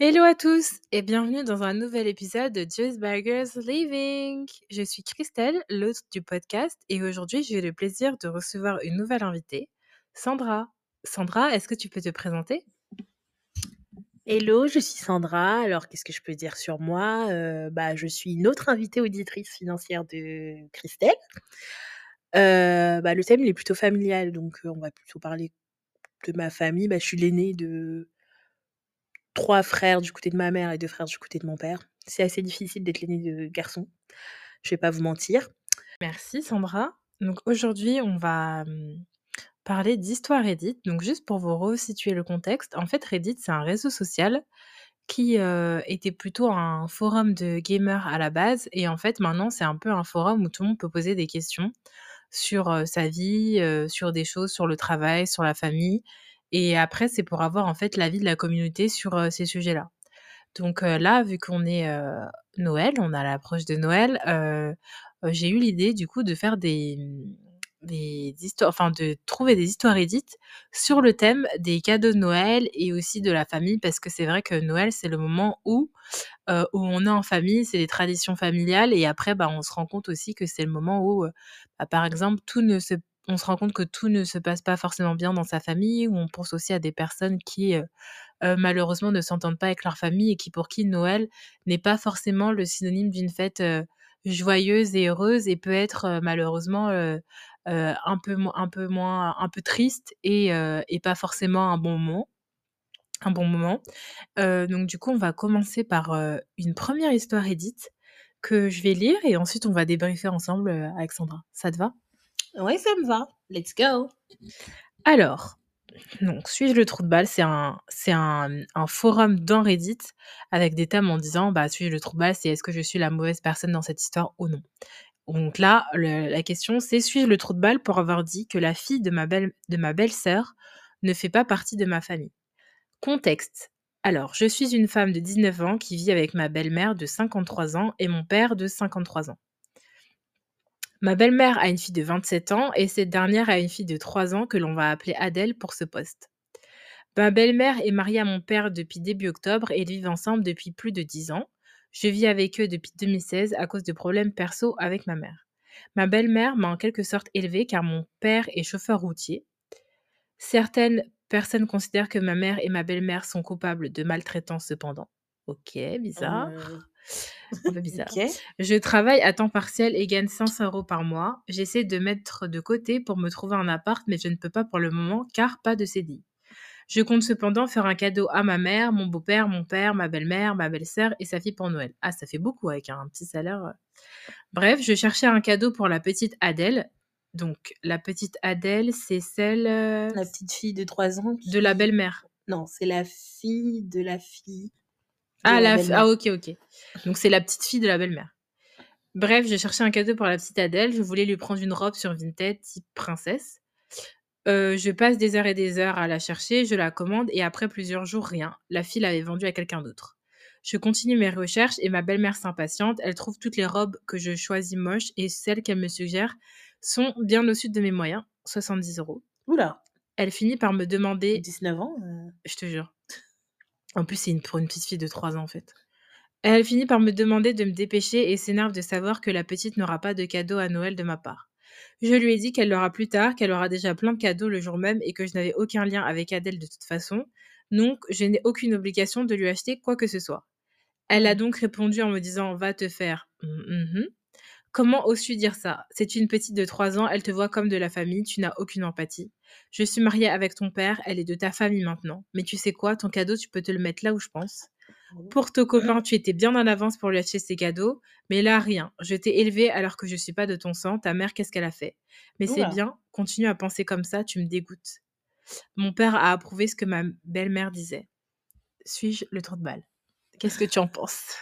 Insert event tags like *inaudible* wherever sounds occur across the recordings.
Hello à tous et bienvenue dans un nouvel épisode de Just Burgers Living. Je suis Christelle, l'hôte du podcast, et aujourd'hui j'ai le plaisir de recevoir une nouvelle invitée, Sandra. Sandra, est-ce que tu peux te présenter? Hello, je suis Sandra. Alors, qu'est-ce que je peux dire sur moi? Euh, bah, Je suis une autre invitée auditrice financière de Christelle. Euh, bah, le thème, est plutôt familial, donc euh, on va plutôt parler de ma famille. Bah, je suis l'aînée de trois frères du côté de ma mère et deux frères du côté de mon père. C'est assez difficile d'être l'aînée de garçon. Je vais pas vous mentir. Merci Sandra. Donc aujourd'hui, on va hum, parler d'histoire Reddit. Donc juste pour vous resituer le contexte, en fait Reddit c'est un réseau social qui euh, était plutôt un forum de gamers à la base et en fait maintenant c'est un peu un forum où tout le monde peut poser des questions sur euh, sa vie, euh, sur des choses, sur le travail, sur la famille et après c'est pour avoir en fait l'avis de la communauté sur ces sujets-là. Donc là, vu qu'on est Noël, on a l'approche de Noël, j'ai eu l'idée du coup de faire des, des histoires, enfin de trouver des histoires édites sur le thème des cadeaux de Noël et aussi de la famille, parce que c'est vrai que Noël, c'est le moment où, où on est en famille, c'est les traditions familiales, et après, bah, on se rend compte aussi que c'est le moment où, bah, par exemple, tout ne se on se rend compte que tout ne se passe pas forcément bien dans sa famille, où on pense aussi à des personnes qui, euh, euh, malheureusement, ne s'entendent pas avec leur famille et qui, pour qui Noël n'est pas forcément le synonyme d'une fête euh, joyeuse et heureuse et peut être malheureusement un peu un peu moins un peu triste et, et pas forcément un bon moment un bon moment. Donc du coup on va commencer par une première histoire édite que je vais lire et ensuite on va débriefer ensemble avec Sandra. Ça te va? Ouais, ça me va. Let's go. alors donc suis-je le trou de balle c'est un un, forum dans Reddit avec des thèmes en disant bah suis-je le trou de balle c'est est-ce que je suis la mauvaise personne dans cette histoire ou non? Donc là, la question c'est suis-je le trou de balle pour avoir dit que la fille de ma belle de ma belle-sœur ne fait pas partie de ma famille Contexte. Alors, je suis une femme de 19 ans qui vit avec ma belle-mère de 53 ans et mon père de 53 ans. Ma belle-mère a une fille de 27 ans et cette dernière a une fille de 3 ans que l'on va appeler Adèle pour ce poste. Ma belle-mère est mariée à mon père depuis début octobre et ils vivent ensemble depuis plus de 10 ans. Je vis avec eux depuis 2016 à cause de problèmes perso avec ma mère. Ma belle-mère m'a en quelque sorte élevée car mon père est chauffeur routier. Certaines personnes considèrent que ma mère et ma belle-mère sont coupables de maltraitance cependant. Ok, bizarre. Un peu bizarre. Je travaille à temps partiel et gagne 500 euros par mois. J'essaie de mettre de côté pour me trouver un appart, mais je ne peux pas pour le moment car pas de CDI. Je compte cependant faire un cadeau à ma mère, mon beau-père, mon père, ma belle-mère, ma belle-sœur et sa fille pour Noël. Ah, ça fait beaucoup avec un petit salaire. euh. Bref, je cherchais un cadeau pour la petite Adèle. Donc, la petite Adèle, c'est celle euh, La petite fille de 3 ans. qui- de la belle-mère. Non, c'est la fille de la fille. Ah, la... ah, ok, ok. Donc, c'est la petite fille de la belle-mère. Bref, je cherchais un cadeau pour la petite Adèle. Je voulais lui prendre une robe sur Vinted type princesse. Euh, je passe des heures et des heures à la chercher, je la commande et après plusieurs jours, rien. La fille l'avait vendue à quelqu'un d'autre. Je continue mes recherches et ma belle-mère s'impatiente. Elle trouve toutes les robes que je choisis moches et celles qu'elle me suggère sont bien au-dessus de mes moyens, 70 euros. Oula, Elle finit par me demander 19 ans. euh, je te jure. En plus, c'est une, pour une petite fille de 3 ans, en fait. Elle finit par me demander de me dépêcher et s'énerve de savoir que la petite n'aura pas de cadeau à Noël de ma part. Je lui ai dit qu'elle l'aura plus tard, qu'elle aura déjà plein de cadeaux le jour même et que je n'avais aucun lien avec Adèle de toute façon, donc je n'ai aucune obligation de lui acheter quoi que ce soit. Elle a donc répondu en me disant Va te faire. Mhm. Comment oses-tu dire ça? C'est une petite de 3 ans, elle te voit comme de la famille, tu n'as aucune empathie. Je suis mariée avec ton père, elle est de ta famille maintenant. Mais tu sais quoi, ton cadeau, tu peux te le mettre là où je pense. Pour ton copain, tu étais bien en avance pour lui acheter ses cadeaux, mais là, rien. Je t'ai élevé alors que je suis pas de ton sang. Ta mère, qu'est-ce qu'elle a fait? Mais c'est bien, continue à penser comme ça, tu me dégoûtes. Mon père a approuvé ce que ma belle-mère disait. Suis-je le trou de balle Qu'est-ce que tu en penses?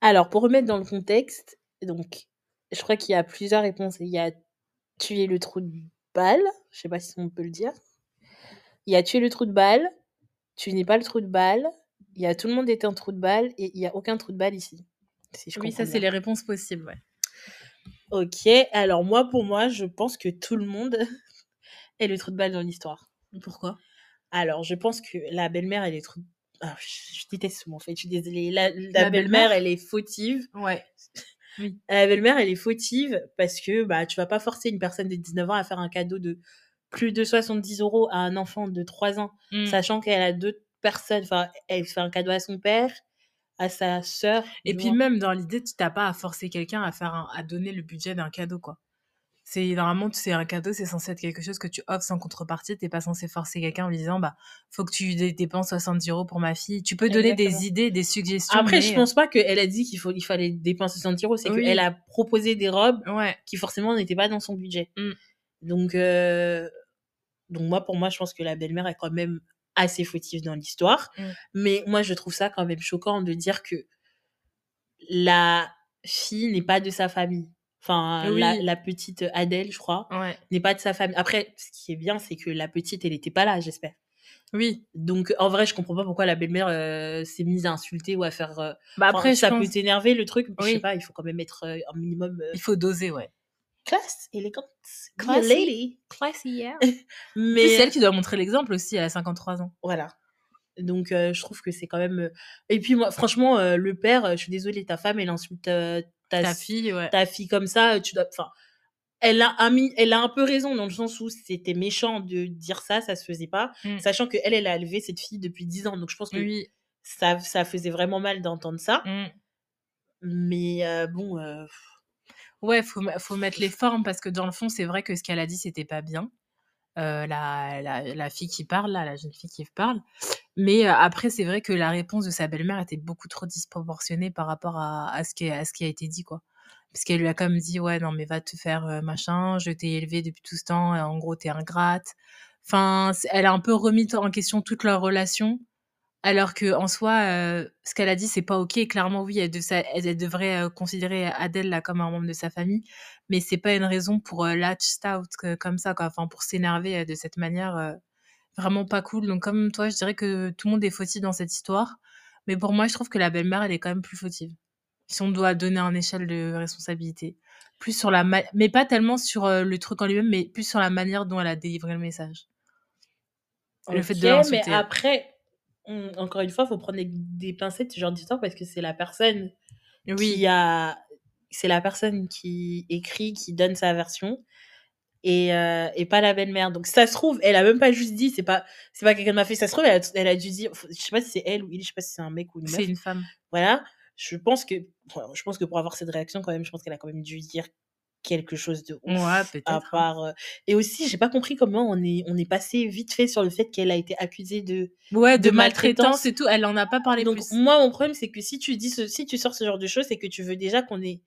Alors, pour remettre dans le contexte, donc, je crois qu'il y a plusieurs réponses. Il y a tuer le trou de balle, je sais pas si on peut le dire. Il y a tuer le trou de balle, tu n'es pas le trou de balle, il y a tout le monde est un trou de balle et il y a aucun trou de balle ici. Si je Oui, ça, c'est les réponses possibles, ouais. Ok, alors moi, pour moi, je pense que tout le monde *laughs* est le trou de balle dans l'histoire. Pourquoi? Alors, je pense que la belle-mère, elle est trou- ah, je je déteste ce mot, en fait, je suis désolée. La la La belle-mère, belle-mère? elle est fautive. Ouais. Oui. La belle-mère, elle est fautive parce que, bah, tu vas pas forcer une personne de 19 ans à faire un cadeau de plus de 70 € à un enfant de 3 ans, Mmh. sachant qu'elle a d'autres personnes enfin, elle fait un cadeau à son père, à sa sœur, Et puis même dans l'idée, tu tu pas à forcer quelqu'un à faire un à donner le budget d'un cadeau, quoi. C'est normalement, c'est un cadeau, c'est censé être quelque chose que tu offres sans contrepartie. Tu es pas censé forcer quelqu'un en lui disant: «Bah, faut que tu dé dépenses 70 € pour ma fille». Tu peux donner Exactement. des idées, des suggestions, Après, je mais, heu pense pas qu'elle a dit qu'il faut il fallait dépenser 70 €, c'est Oui. qu'elle a proposé des robes Ouais. qui forcément n'étaient pas dans son budget. Mmh. Donc heu, donc moi, pour moi, je pense que la belle-mère est quand même assez fautive dans l'histoire. Mmh. Mais moi, je trouve ça quand même choquant de dire que la fille n'est pas de sa famille. Enfin, la Oui. la petite Adèle, je crois, Ouais. n'est pas de sa famille. Après, ce qui est bien, c'est que la petite, elle était pas là, j'espère. Oui. Donc en vrai, je comprends pas pourquoi la belle-mère, heu, s'est mise à insulter ou à faire, heu Bah, après, ça pense peut t'énerver le truc, je sais Oui. pas, il faut quand même être, heu, un minimum, heu il faut doser, ouais. classe, élégante, Classy. lady. Classy, yeah. *laughs* Mais c'est elle qui doit montrer l'exemple aussi, elle a 53 ans. Voilà. Donc je trouve que c'est quand même, et puis moi, franchement, le père, je suis désolée, ta femme, elle insulte, ta fille, ouais. ta fille comme ça, tu dois enfin, elle a un elle a un peu raison dans le sens où c'était méchant de dire ça, ça se faisait pas, Mmh. sachant qu'elle, elle a élevé cette fille depuis 10 ans. Donc je pense que Oui. ça ça faisait vraiment mal d'entendre ça. Mmh. Mais bon, heu Ouais, faut faut mettre les formes parce que dans le fond, c'est vrai que ce qu'elle a dit, c'était pas bien. La la la fille qui parle là, la jeune fille qui parle. Mais après, c'est vrai que la réponse de sa belle-mère était beaucoup trop disproportionnée par rapport à à ce qui ce qui a été dit, quoi. Parce qu'elle lui a quand même dit: «Ouais, non, mais va te faire, machin, je t'ai élevée depuis tout ce temps en gros, tu es ingrate». Enfin, elle a un peu remis en question toute leur relation, alors qu'en soi, heu, ce qu'elle a dit, c'est pas OK. Clairement, oui, elle de devrait, considérer Adèle, là, comme un membre de sa famille, mais c'est pas une raison pour, lash out que comme ça, quoi. Enfin, pour s'énerver, de cette manière, vraiment pas cool. Donc comme toi, je dirais que tout le monde est fautif dans cette histoire, mais pour moi, je trouve que la belle-mère, elle est quand même plus fautive. Si on doit donner un échelle de responsabilité. Plus sur la ma mais pas tellement sur, heu, le truc en lui-même, mais plus sur la manière dont elle a délivré le message. Le fait de mais après, encore une fois, faut prendre des pincettes ce genre d'histoire parce que c'est la personne Oui. qui a c'est la personne qui écrit, qui donne sa version et heu et pas la belle-mère. Donc ça se trouve, elle a même pas juste dit, c'est pas c'est pas quelqu'un de ma famille, ça se trouve, elle a elle a dû dire je sais pas si c'est elle ou il, je sais pas si c'est un mec ou une meuf. C'est une femme. Voilà, je pense que je pense que pour avoir cette réaction quand même, je pense qu'elle a quand même dû dire quelque chose de ouf Ouais, à peut-être, hein. part, heu et aussi, j'ai pas compris comment on est on est passé vite fait sur le fait qu'elle a été accusée de Ouais, de maltraitance. et tout, elle en a pas parlé Donc plus. moi, mon problème, c'est que si tu dis ce si tu sors ce genre de choses, c'est que tu veux déjà qu'on ait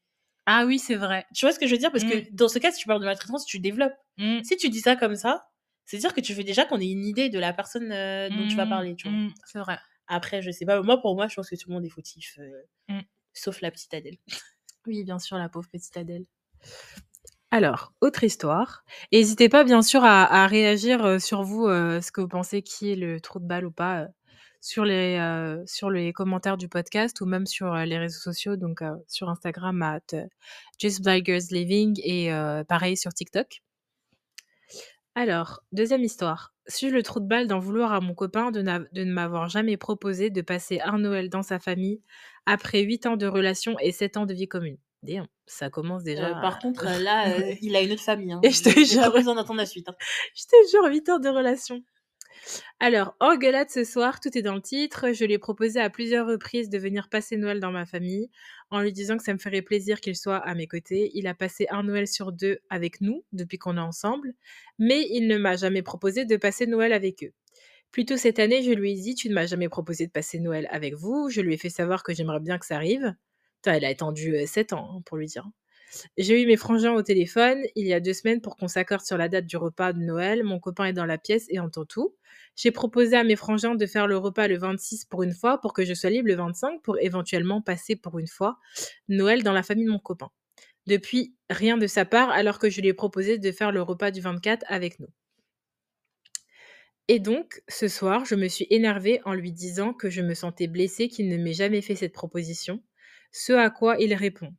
Ah oui, c'est vrai. tu vois ce que je veux dire? Parce Mmh. que dans ce cas, si tu parles de maltraitance, tu développes. Mmh. Si tu dis ça comme ça, c'est-à-dire que tu veux déjà qu'on ait une idée de la personne, heu, dont tu vas Mmh, parler, tu vois? mmh, c'est vrai. Après, je sais pas, moi, pour moi, je pense que tout le monde est fautif, heu, Mmh. sauf la petite Adèle. *laughs* Oui, bien sûr, la pauvre petite Adèle. Alors, autre histoire. Hésitez pas, bien sûr, à à réagir, heu, sur vous, ce que vous pensez qui est le trou de balle ou pas, sur les, heu, sur les commentaires du podcast ou même sur, heu, les réseaux sociaux, donc heu, sur Instagram at justblackgirlsliving et heu, pareil sur TikTok. Alors, deuxième histoire. Suis le trou de balle d'en vouloir à mon copain de de ne m'avoir jamais proposé de passer un Noël dans sa famille après 8 ans de relation et 7 ans de vie commune. Damn, ça commence déjà par contre, là, *laughs* il a une autre famille, hein. Et je te jure. besoin la suite, hein? *laughs* Je te jure, 8 ans de relation. Alors, engueulade ce soir, tout est dans le titre. Je lui ai proposé à plusieurs reprises de venir passer Noël dans ma famille, en lui disant que ça me ferait plaisir qu'il soit à mes côtés. Il a passé un Noël sur 2 avec nous, depuis qu'on est ensemble, mais il ne m'a jamais proposé de passer Noël avec eux. Plus tôt cette année, je lui ai dit: «Tu ne m'as jamais proposé de passer Noël avec vous». Je lui ai fait savoir que j'aimerais bien que ça arrive. Elle a attendu, heu, 7 ans, hein, pour lui dire. J'ai eu mes frangins au téléphone il y a 2 semaines pour qu'on s'accorde sur la date du repas de Noël. Mon copain est dans la pièce et entend tout. J'ai proposé à mes frangins de faire le repas le 26 pour une fois, pour que je sois libre le 25 pour éventuellement passer pour une fois Noël dans la famille de mon copain. Depuis, rien de sa part, alors que je lui ai proposé de faire le repas du 24 avec nous. Et donc, ce soir, je me suis énervée en lui disant que je me sentais blessée qu'il ne m'ait jamais fait cette proposition, ce à quoi il répond: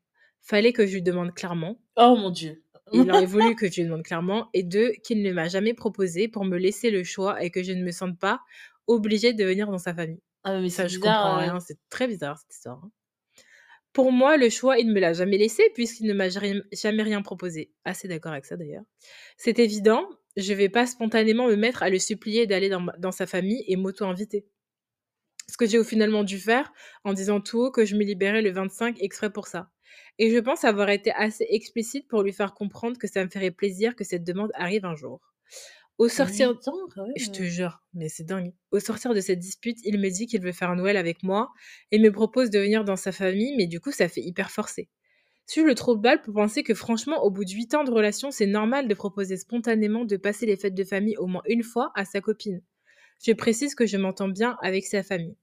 «Fallait que je lui demande clairement». Oh mon Dieu! Il aurait *laughs* voulu que je lui demande clairement et 2 qu'il ne m'a jamais proposé pour me laisser le choix et que je ne me sente pas obligée de venir dans sa famille. Ah mais Ça, je comprends heu rien, c'est très bizarre cette histoire, hein. Pour moi, le choix, il ne me l'a jamais laissé puisqu'il ne m'a jamais rien proposé. Assez d'accord avec ça d'ailleurs. C'est évident, je vais pas spontanément me mettre à le supplier d'aller dans dans sa famille et m'auto-inviter. Ce que j'ai finalement dû faire en disant tout haut que je me libérais le 25 exprès pour ça. Et je pense avoir été assez explicite pour lui faire comprendre que ça me ferait plaisir que cette demande arrive un jour. Au sortir 8 ans quand même, je te heu. jure, mais c'est dingue. Au sortir de cette dispute, il me dit qu'il veut faire Noël avec moi et me propose de venir dans sa famille, mais du coup, ça fait hyper forcé. Suis le trop de balle pour penser que franchement, au bout de 8 ans de relation, c'est normal de proposer spontanément de passer les fêtes de famille au moins une fois à sa copine. Je précise que je m'entends bien avec sa famille.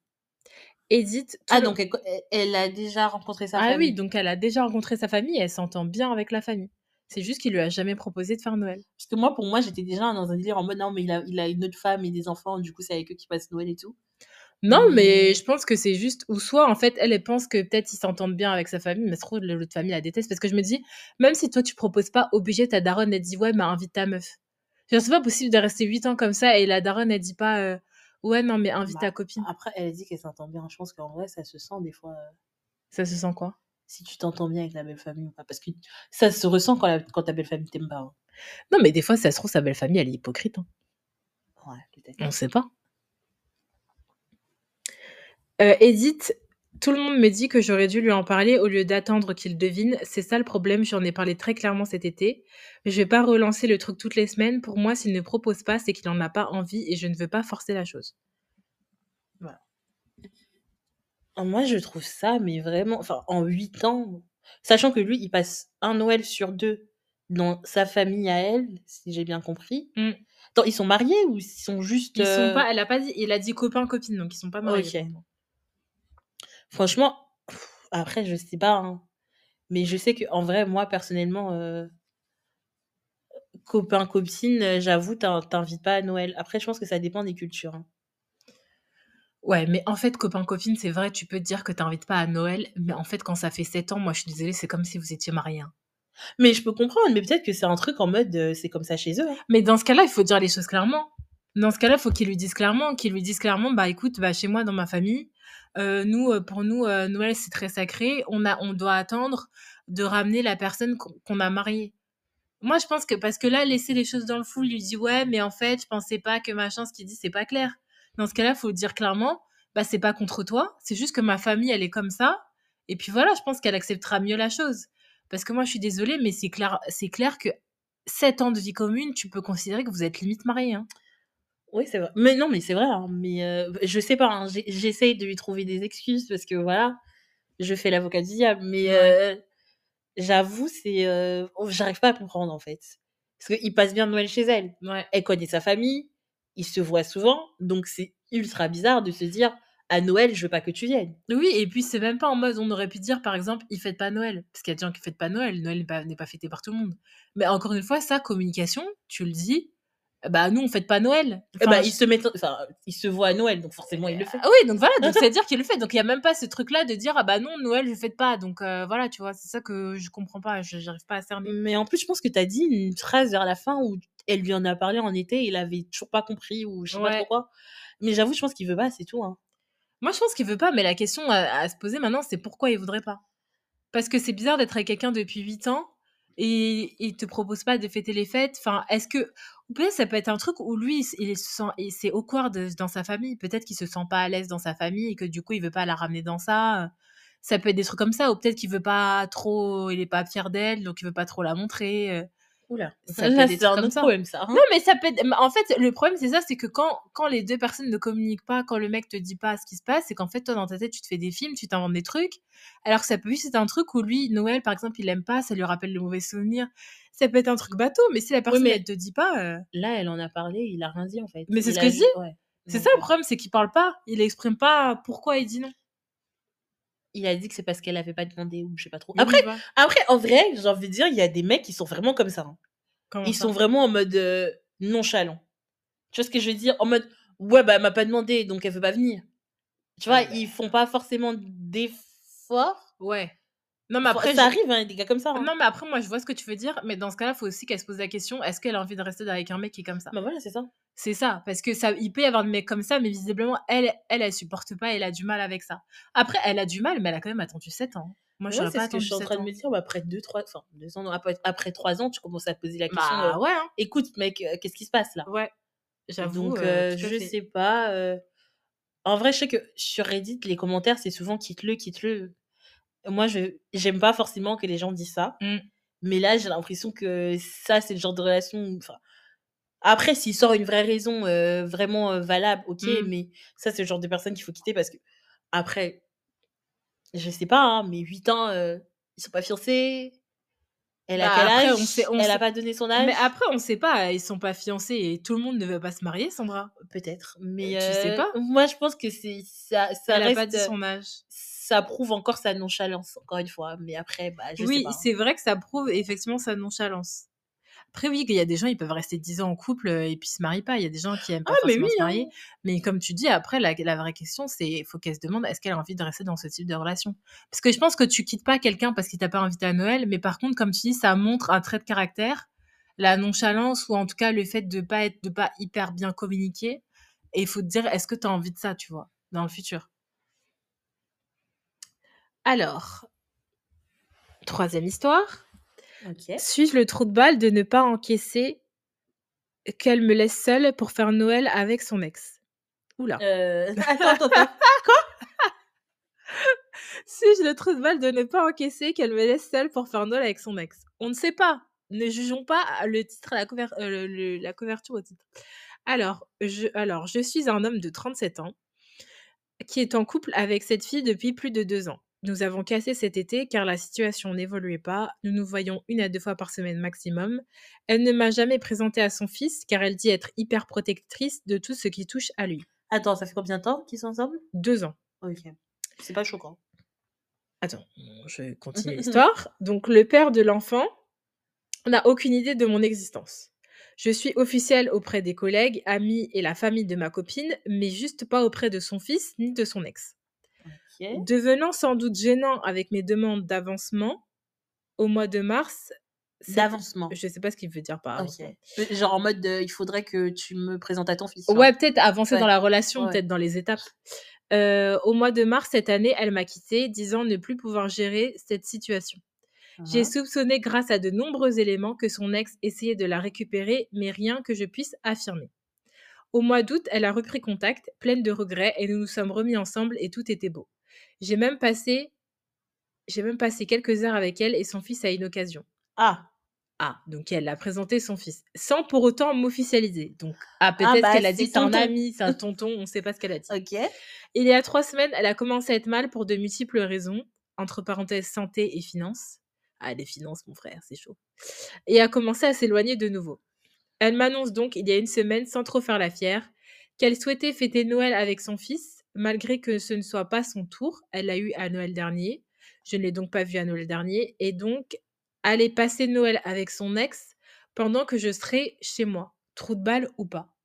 Edith, Ah le donc elle a déjà rencontré sa Ah oui, famille? donc elle a déjà rencontré sa famille et elle s'entend bien avec la famille. C'est juste qu'il lui a jamais proposé de faire Noël. Parce que moi, pour moi, j'étais déjà dans un délire en mode: «Non mais il a il a une autre femme et des enfants, du coup, c'est avec eux qu'il passe Noël et tout». Non, mais Mais je pense que c'est juste ou soit en fait, elle, elle pense que peut-être ils s'entendent bien avec sa famille, mais se trouve l'autre famille la déteste parce que je me dis: «Même si toi tu proposes pas, obligé ta daronne elle dit: "Ouais, mais invite ta meuf"». Genre c'est pas possible de rester 8 ans comme ça et la daronne elle dit pas, heu: «Ouais, non, mais invite ta bah, copine». après elle a dit qu'elle s'entend bien. Je pense qu'en vrai, ça se sent des fois, heu Ça se sent quoi? si tu t'entends bien avec la belle famille ou pas. Parce que ça se ressent quand la quand ta belle famille t'aime pas, hein. Non, mais des fois, ça se trouve sa belle famille, elle est hypocrite, hein. Ouais, peut-être. On sait pas. Heu, Edith, tout le monde me dit que j'aurais dû lui en parler au lieu d'attendre qu'il devine. C'est ça le problème, j'en ai parlé très clairement cet été. Je vais pas relancer le truc toutes les semaines. Pour moi, s'il ne propose pas, c'est qu'il en a pas envie et je ne veux pas forcer la chose. Voilà. Ah moi, je trouve ça, mais vraiment enfin en 8 ans, sachant que lui, il passe 1 Noël sur 2 dans sa famille à elle, si j'ai bien compris. Attends, ils sont mariés ou ils sont juste, Ils sont heu pas elle a pas dit il a dit copain, copine, donc ils sont pas mariés. Franchement, après je sais pas, hein, mais je sais qu'en vrai, moi personnellement, heu copain, copine, j'avoue, t'in t'invites pas à Noël. Après, je pense que ça dépend des cultures, hein. Ouais, mais en fait, copain, copine, c'est vrai, tu peux te dire que t'invites pas à Noël, mais en fait, quand ça fait 7 ans, moi, je suis désolée, c'est comme si vous étiez mariés, hein. Mais je peux comprendre, mais peut-être que c'est un truc en mode, heu, c'est comme ça chez eux, hein. Mais dans ce cas-là, il faut dire les choses clairement. Dans ce cas-là, il faut qu'ils lui disent clairement qu'ils lui disent clairement: «Bah, écoute, bah, chez moi, dans ma famille, nous, heu, pour nous, heu, Noël, c'est très sacré. On a on doit attendre de ramener la personne qu'on a mariée». Moi, je pense que parce que là, laisser les choses dans le flou, il lui dit: «Ouais, mais en fait, je pensais pas que machin», ce qu'il dit, c'est pas clair. Dans ce cas-là, faut dire clairement: «Bah, c'est pas contre toi, c'est juste que ma famille, elle est comme ça» et puis voilà, je pense qu'elle acceptera mieux la chose. Parce que moi, je suis désolée, mais c'est clair c'est clair que 7 ans de vie commune, tu peux considérer que vous êtes limite mariés, hein. Oui, c'est vrai. Mais non, mais c'est vrai, hein, mais heu, je sais pas, hein, j'e j'essaye de lui trouver des excuses parce que voilà, je fais l'avocat du diable, mais heu, j'avoue, c'est, heu, oh, j'arrive pas à comprendre, en fait. Parce qu'il passe bien Noël chez elle. Ouais. Elle connaît sa famille, ils se voient souvent, donc c'est ultra bizarre de se dire: «À Noël, je veux pas que tu viennes». Oui et puis c'est même pas en mode on aurait pu dire, par exemple: «Ils fêtent pas Noël», parce qu'il y a des gens qui fêtent pas Noël. Noël n'est pas n'est pas fêté par tout le monde. Mais encore une fois, ça, communication, tu le dis: «Bah, nous, on fête pas Noël». Eh Enfin, bah, je ils se mettent enfin, ils se voient à Noël, donc forcément, il le fait. Ah oui, donc voilà, donc *laughs* ça veut dire qu'il le fait. Donc il y a même pas ce truc-là de dire: «Ah bah non, Noël, je fête pas». Donc heu, voilà, tu vois? C'est ça que je comprends pas, je j'arrive pas à cerner. Mais en plus, je pense que tu as dit une phrase vers la fin où elle lui en a parlé en été, il avait toujours pas compris ou je sais pas trop quoi. Mais j'avoue, je pense qu'il veut pas, c'est tout, hein. Moi, je pense qu'il veut pas, mais la question à à se poser maintenant, c'est pourquoi il voudrait pas? Parce que c'est bizarre d'être avec quelqu'un depuis 8 ans et il te propose pas de fêter les fêtes. Enfin, est-ce que peut-être ça peut être un truc où lui, il se sent c'est awkward, dans sa famille. Peut-être qu'il se sent pas à l'aise dans sa famille et que du coup, il veut pas la ramener dans ça. Ça peut être des trucs comme ça ou peut-être qu'il veut pas trop il est pas fier d'elle, donc il veut pas trop la montrer, là, Ça peut être un autre ça. problème ça, hein. Non, mais ça peut être en fait, le problème, c'est ça, c'est que quand quand les 2 personnes ne communiquent pas, quand le mec te dit pas ce qui se passe, c'est qu'en fait, toi, dans ta tête, tu te fais des films, tu t'inventes des trucs. Alors que ça peut juste être un truc où lui, Noël, par exemple, il aime pas, ça lui rappelle de mauvais souvenirs. Ça peut être un truc bateau, mais si la personne, mais- elle te dit pas, heu Là, elle en a parlé, il a rien dit, en fait. Mais c'est ce que je dis. ouais. c'est ça le heu, problème, c'est qu'il parle pas. Il exprime pas pourquoi il dit non. Il a dit que c'est parce qu'elle avait pas demandé ou je sais pas trop. Après après, en vrai, j'ai envie de dire, il y a des mecs qui sont vraiment comme ça, hein. Ils ça? sont vraiment en mode, heu, nonchalant. Tu vois ce que je veux dire? En mode: «Ouais, bah, elle m'a pas demandé, donc elle veut pas venir». Tu vois? Ah bah. Ils font pas forcément d'efforts. Ouais. Non, mais après, ça je arrive, hein, des gars comme ça, hein. non, mais après, moi, je vois ce que tu veux dire, mais dans ce cas-là, faut aussi qu'elle se pose la question: «Est-ce qu'elle a envie de rester avec un mec qui est comme ça?» Bah, voilà, c'est ça. C'est ça, parce que ça il peut y avoir des mecs comme ça, mais visiblement, elle elle, elle supporte pas, elle a du mal avec ça. Après, elle a du mal, mais elle a quand même attendu 7 ans. Moi, Ouais, j'aurais c'est pas ce que je attendu suis en 7 train de me dire, bah, après 2-3 enfin 2 ans, après après 3 ans, tu commences à te poser la question, Bah, ouais, hein. «Écoute mec, heu, qu'est-ce qui se passe là?» Ouais, j'avoue, Donc tout à je sais pas, heu, en vrai, je sais que sur Reddit, les commentaires, c'est souvent: «Quitte-le, quitte-le». Moi, je j'aime pas forcément que les gens disent ça, Mmh. mais là, j'ai l'impression que ça, c'est le genre de relation enfin, après s'il sort une vraie raison, heu, vraiment, heu, valable, OK, Mmh. mais ça, c'est le genre de personne qu'il faut quitter parce qu'après je sais pas, hein, mais 8 ans, heu, ils sont pas fiancés. Elle a Bah, quel après, on âge? sait on Elle a sait pas donné son mais âge? après, on sait pas, ils sont pas fiancés et tout le monde ne veut pas se marier, Sandra. Peut-être, Heu, mais tu sais pas. moi, je pense que c'est ça ça Elle a pas dit son âge. ça prouve encore sa nonchalance, encore une fois, mais après, bah, je sais Oui, pas, hein. c'est vrai que ça prouve effectivement sa nonchalance. Après oui, qu'il y a des gens, ils peuvent rester 10 ans en couple, heu, et puis se marient pas. Il y a des gens qui aiment Ah pas forcément oui, se hein! marier, mais comme tu dis, après la la vraie question, c'est il faut qu'elle se demande est-ce qu'elle a envie de rester dans ce type de relation? Parce que je pense que tu quittes pas quelqu'un parce qu'il t'a pas invité à Noël, mais par contre, comme tu dis, ça montre un trait de caractère, la nonchalance ou en tout cas le fait de pas être de pas hyper bien communiquer et il faut te dire: «Est-ce que tu as envie de ça?» tu vois? Dans le futur? Alors 3e histoire. OK. Suis-je le trou de balle de ne pas encaisser qu'elle me laisse seule pour faire Noël avec son ex? Ouh là! Heu, attends, attends, attends. Quoi? *laughs* Suis-je le trou de balle de ne pas encaisser qu'elle me laisse seule pour faire Noël avec son ex? On ne sait pas. Ne jugeons pas le titre la couver heu, le le la couverture au titre. Alors je alors je suis un homme de 37 ans qui est en couple avec cette fille depuis plus de 2 ans. Nous avons cassé cet été car la situation n'évoluait pas. Nous nous voyons 1 à 2 fois par semaine maximum. Elle ne m'a jamais présenté à son fils car elle dit être hyper protectrice de tout ce qui touche à lui. Attends, ça fait combien de temps qu'ils sont ensemble? 2 ans. OK. C'est pas choquant. Attends, je continue l'histoire. *laughs* Donc le père de l'enfant n'a aucune idée de mon existence. Je suis officielle auprès des collègues, amis et la famille de ma copine, mais juste pas auprès de son fils ni de son ex. Devenant sans doute gênant avec mes demandes d'avancement, au mois de mars, D'avancement. je sais pas ce qu'il veut dire par OK. avancement. Heu, genre en mode, il faudrait que tu me présentes à ton fils? Ouais, peut-être avancer Ouais. dans la relation, Ouais. peut-être dans les étapes. Au mois de mars cette année, elle m'a quittée, disant ne plus pouvoir gérer cette situation. J'ai Mmh soupçonné grâce à de nombreux éléments que son ex essayait de la récupérer, mais rien que je puisse affirmer. Au mois d'août, elle a repris contact, pleine de regrets, et nous nous sommes remis ensemble et tout était beau. J'ai même passé j'ai même passé quelques heures avec elle et son fils à une occasion. Ah! Ah, donc elle a présenté son fils, sans pour autant m'officialiser. Donc, ah, Ah peut-être bah, qu'elle a dit c'est un ami, c'est un *laughs* tonton, on sait pas ce qu'elle a dit. OK. Il y a 3 semaines, elle a commencé à être mal pour de multiples raisons, entre parenthèses santé et finances. Ah, les finances, mon frère, c'est chaud. Et a commencé à s'éloigner de nouveau. Elle m'annonce donc, il y a une semaine, sans trop faire la fière, qu'elle souhaitait fêter Noël avec son fils, malgré que ce ne soit pas son tour. Elle l'a eu à Noël dernier. Je ne l'ai donc pas vu à Noël dernier. Et donc, aller passer Noël avec son ex pendant que je serai chez moi. Trou de balle ou pas?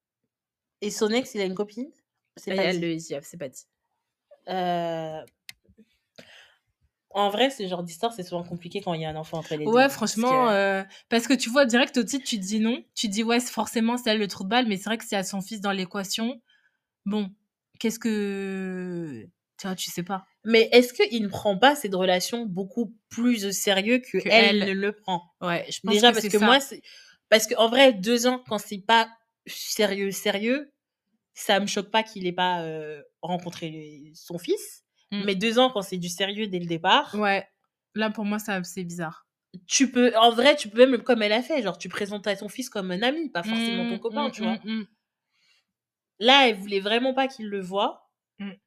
Et son ex, il a une copine? C'est pas elle dit. le c'est pas dit. Heu en vrai, ce genre d'histoire, c'est souvent compliqué quand il y a un enfant entre les 2, Ouais, parce franchement, que heu, parce que tu vois direct au titre, tu te dis non. Tu te dis: «Ouais, c'est forcément c'est elle le trou de balle», mais c'est vrai que y a son fils dans l'équation, bon, qu'est-ce que tu vois, tu sais pas. mais est-ce qu'il ne prend pas cette relation beaucoup plus au sérieux qu'elle Qu'elle. ne le prend? Ouais, je pense Déjà que parce que ça. moi, parce qu'en vrai, 2 ans, quand c'est pas sérieux, sérieux, ça me choque pas qu'il ait pas, heu, rencontré son fils. Mmh. Mais 2 ans, quand c'est du sérieux dès le départ, Ouais, là pour moi ça c'est bizarre. tu peux en vrai, tu peux même comme elle a fait, genre tu présentes à ton fils comme un ami, pas forcément ton Mmh, copain, mmh, tu vois? Là, elle voulait vraiment pas qu'il le voie. Mmh.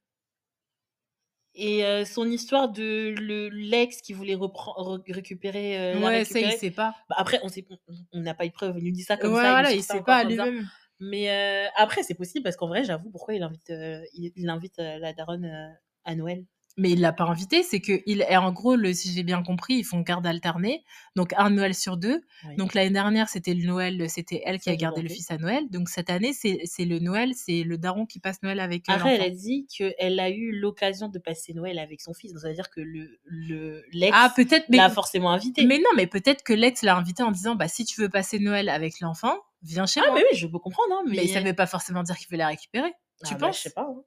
Et heu, son histoire de le l'ex qui voulait repren récupérer, la Ouais, ça il sait pas. bah, après on sait on n'a pas eu de preuve, il nous dit ça Ouais, comme ça, il voilà, il ça sait pas ça. lui-même. Mais heu, après c'est possible parce qu'en vrai, j'avoue, pourquoi il invite, il il invite, la daronne, à Noël? Mais il l'a pas invité, c'est qu'il et en gros, le si j'ai bien compris, ils font garde alternée, donc un Noël sur 2. Oui. Donc l'année dernière, c'était le Noël, c'était elle qui a gardé le fils à Noël. Donc cette année, c'est le Noël, c'est le daron qui passe Noël avec, heu, Après, elle a dit qu'elle a eu l'occasion de passer Noël avec son fils, donc ça veut dire que le le l'ex Ah l'a forcément invité. mais non, mais peut-être que l'ex l'a invité en disant: «Bah, si tu veux passer Noël avec l'enfant, viens chez Ah moi. mais oui, je peux comprendre, hein, mais Mais ça veut pas forcément dire qu'il veut la récupérer. Ah Tu bah, penses? je sais pas, hein.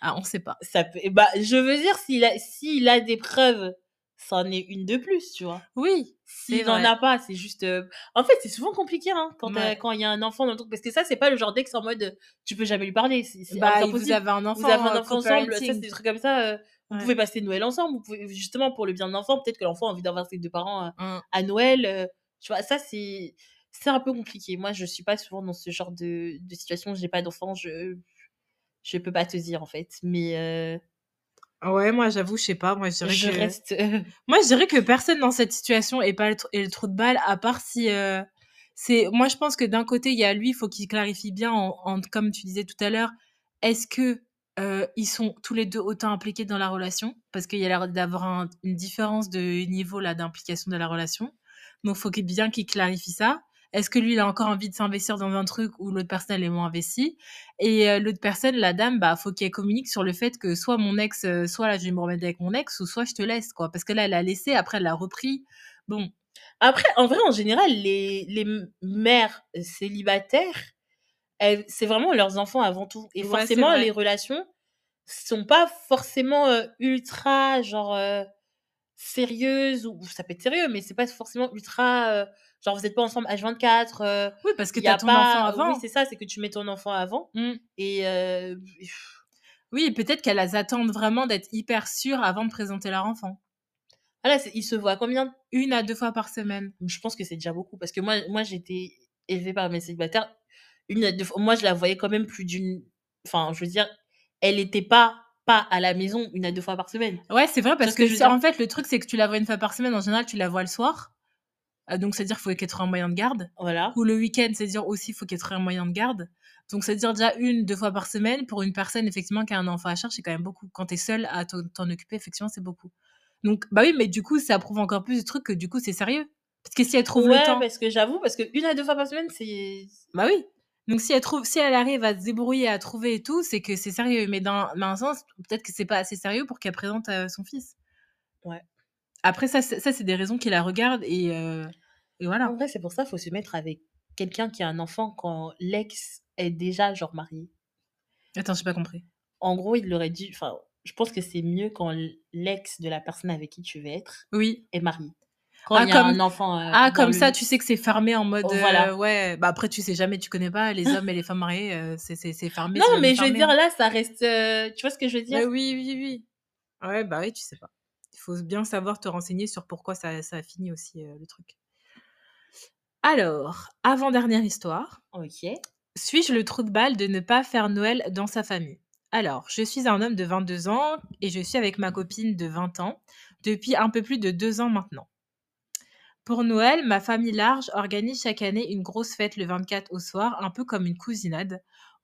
Ah, on sait pas. Ça peut bah, je veux dire s'il a s'il a des preuves, c'en est une de plus, tu vois? Oui, S'il en vrai. a pas, c'est juste, heu en fait, c'est souvent compliqué, hein, quand, Ouais. quand il y a un enfant dans le truc parce que ça, c'est pas le genre d'ex en mode, tu peux jamais lui parler, c'est c'est Bah, vous avez un enfant, Vous avez un enfant ensemble, ça, c'est des trucs comme ça, vous Ouais. pouvez passer Noël ensemble, vous pouvez justement pour le bien de l'enfant, peut-être que l'enfant a envie d'avoir ses 2 parents, Mmh. à Noël, tu vois? Ça, c'est c'est un peu compliqué. Moi, je suis pas souvent dans ce genre de de situation, j'ai pas d'enfant, je je peux pas te dire, en fait, mais heu Ouais, moi, j'avoue, je sais pas. Moi, je dirais je que reste *laughs* moi, je dirais que personne dans cette situation ait pas le trou ait le trou de balle à part si, heu, c'est moi, je pense que d'un côté, il y a lui, il faut qu'il clarifie bien en en comme tu disais tout à l'heure, est-ce que, heu, ils sont tous les 2 autant impliqués dans la relation? Parce qu'il y a l'air d'avoir un une différence de niveau, là, d'implication de la relation. Donc faut qu'il bien qu'il clarifie ça. Est-ce que lui, il a encore envie de s'investir dans un truc où l'autre personne, elle est moins investie? Et heu, l'autre personne, la dame, bah, faut qu'elle communique sur le fait que soit mon ex, heu, soit là, je vais me remettre avec mon ex ou soit je te laisse, quoi. Parce que là, elle a laissé, après elle l'a repris. Bon, Après, en vrai, en général, les les mères célibataires, c'est vraiment leurs enfants avant tout et Ouais, forcément, les relations sont pas forcément, heu, ultra genre, sérieuses ou ça peut être sérieux, mais c'est pas forcément ultra, genre vous êtes pas ensemble H24, heu, oui, parce que tu as ton enfant pas oui, avant. c'est ça, c'est que tu mets ton enfant avant Mmh. et heu, Oui, peut-être qu'elles attendent vraiment d'être hyper sûres avant de présenter leur enfant. voilà, c'est ils se voient combien 1 à 2 fois par semaine. Je pense que c'est déjà beaucoup parce que moi moi j'étais élevée par mes célibataires. Une à 2 fois moi je la voyais quand même plus d'une enfin je veux dire, elle était pas pas à la maison 1 à 2 fois par semaine. Ouais, c'est vrai parce ce que je en fait, le truc, c'est que tu la vois une fois par semaine. En général, tu la vois le soir. Heu, donc c'est-à-dire qu'il faut qu'elle trouve un moyen de garde. Voilà. Ou le week-end, c'est-à-dire aussi, il faut qu'elle trouve un moyen de garde. Donc c'est-à-dire déjà 1-2 fois par semaine pour une personne effectivement qui a un enfant à charge, c'est quand même beaucoup. Quand tu es seule à t'en occuper, effectivement, c'est beaucoup. Donc bah oui, mais du coup, ça prouve encore plus de trucs que du coup, c'est sérieux. Parce que si elle trouve le Ouais, temps parce que j'avoue, parce que 1 à 2 fois par semaine, c'est bah oui. Donc si elle trouve si elle arrive à se débrouiller, à trouver et tout, c'est que c'est sérieux. Mais dans dans un sens, peut-être que c'est pas assez sérieux pour qu'elle présente, heu, son fils. Ouais. Après ça, c'est ça, c'est des raisons qui la regardent et heu et en voilà. vrai, c'est pour ça, faut se mettre avec quelqu'un qui a un enfant quand l'ex est déjà genre marié. Attends, j'ai pas compris. En gros, il aurait dû enfin, je pense que c'est mieux quand l'ex de la personne avec qui tu veux être Oui. est marié. Quand Ah il y a comme un enfant, heu, ah comme le ça, tu sais que c'est fermé en mode, Oh, voilà. ouais, bah, après tu sais jamais, tu connais pas les *laughs* hommes et les femmes mariées, heu, c'est fermé, Non, mais je veux dire là, ça reste, tu vois ce que je veux dire? Oui, oui, oui. Ouais, bah, oui, tu sais pas. Il faut bien savoir te renseigner sur pourquoi ça ça a fini aussi, heu, le truc. Alors, avant-dernière histoire. OK. Suis-je le trou de balle de ne pas faire Noël dans sa famille? Alors, je suis un homme de 22 ans et je suis avec ma copine de 20 ans depuis un peu plus de 2 ans maintenant. Pour Noël, ma famille large organise chaque année une grosse fête le 24 au soir, un peu comme une cousinade,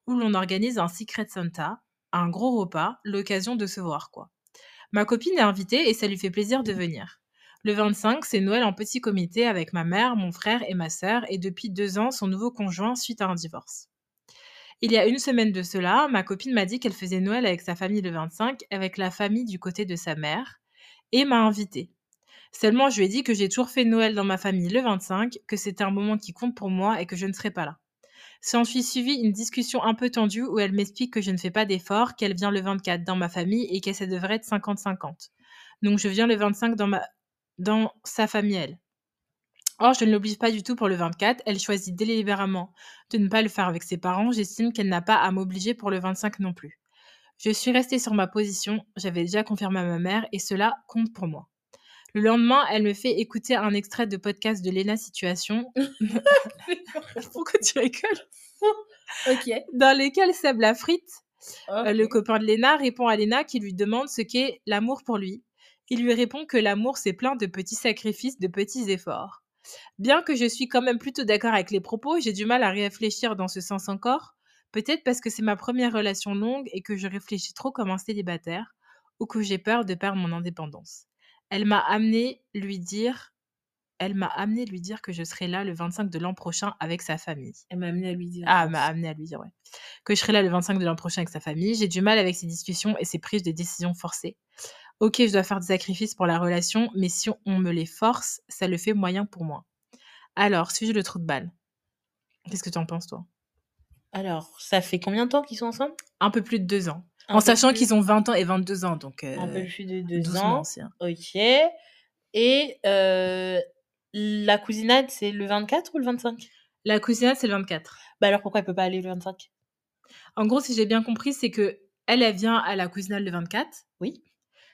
où l'on organise un Secret Santa, un gros repas, l'occasion de se voir quoi. Ma copine est invitée et ça lui fait plaisir de venir. Le 25, c'est Noël en petit comité avec ma mère, mon frère et ma sœur, et depuis deux ans, son nouveau conjoint suite à un divorce. Il y a une semaine de cela, ma copine m'a dit qu'elle faisait Noël avec sa famille le 25, avec la famille du côté de sa mère, et m'a invitée. Seulement, je lui ai dit que j'ai toujours fait Noël dans ma famille le 25, que c'était un moment qui compte pour moi et que je ne serais pas là. S'ensuit suivi une discussion un peu tendue où elle m'explique que je ne fais pas d'efforts, qu'elle vient le 24 dans ma famille et que ça devrait être 50-50. Donc je viens le 25 dans, ma... dans sa famille, elle. Or, je ne l'oblige pas du tout pour le 24. Elle choisit délibérément de ne pas le faire avec ses parents. J'estime qu'elle n'a pas à m'obliger pour le 25 non plus. Je suis restée sur ma position. J'avais déjà confirmé à ma mère et cela compte pour moi. Le lendemain, elle me fait écouter un extrait de podcast de Lena Situation. *laughs* *laughs* Pourquoi tu rigoles? OK. Dans lequel Seb la frite, euh, le OK. copain de Lena, répond à Lena qui lui demande ce qu'est l'amour pour lui. Il lui répond que l'amour, c'est plein de petits sacrifices, de petits efforts. Bien que je suis quand même plutôt d'accord avec les propos, j'ai du mal à réfléchir dans ce sens encore. Peut-être parce que c'est ma première relation longue et que je réfléchis trop comme un célibataire, ou que j'ai peur de perdre mon indépendance. Elle m'a amené lui dire elle m'a amené lui dire que je serai là le 25 de l'an prochain avec sa famille. Elle m'a amené à lui dire. Ah, m'a amené à lui dire, ouais. Que je serai là le 25 de l'an prochain avec sa famille. J'ai du mal avec ces discussions et ces prises de décisions forcées. Ok, je dois faire des sacrifices pour la relation, mais si on me les force, ça le fait moyen pour moi. Alors, suis-je le trou de balle? Qu'est-ce que tu en penses, toi? Alors, ça fait combien de temps qu'ils sont ensemble? Un peu plus de 2 ans. Un En sachant plus qu'ils ont 20 ans et 22 ans, donc Un peu plus de 2 doucement ans. OK et heu, la cousinade, c'est le 24 ou le 25? La cousinade, c'est le 24. Bah, alors pourquoi elle peut pas aller le 25? En gros, si j'ai bien compris, c'est qu'elle, elle vient à la cousinade le 24 Oui.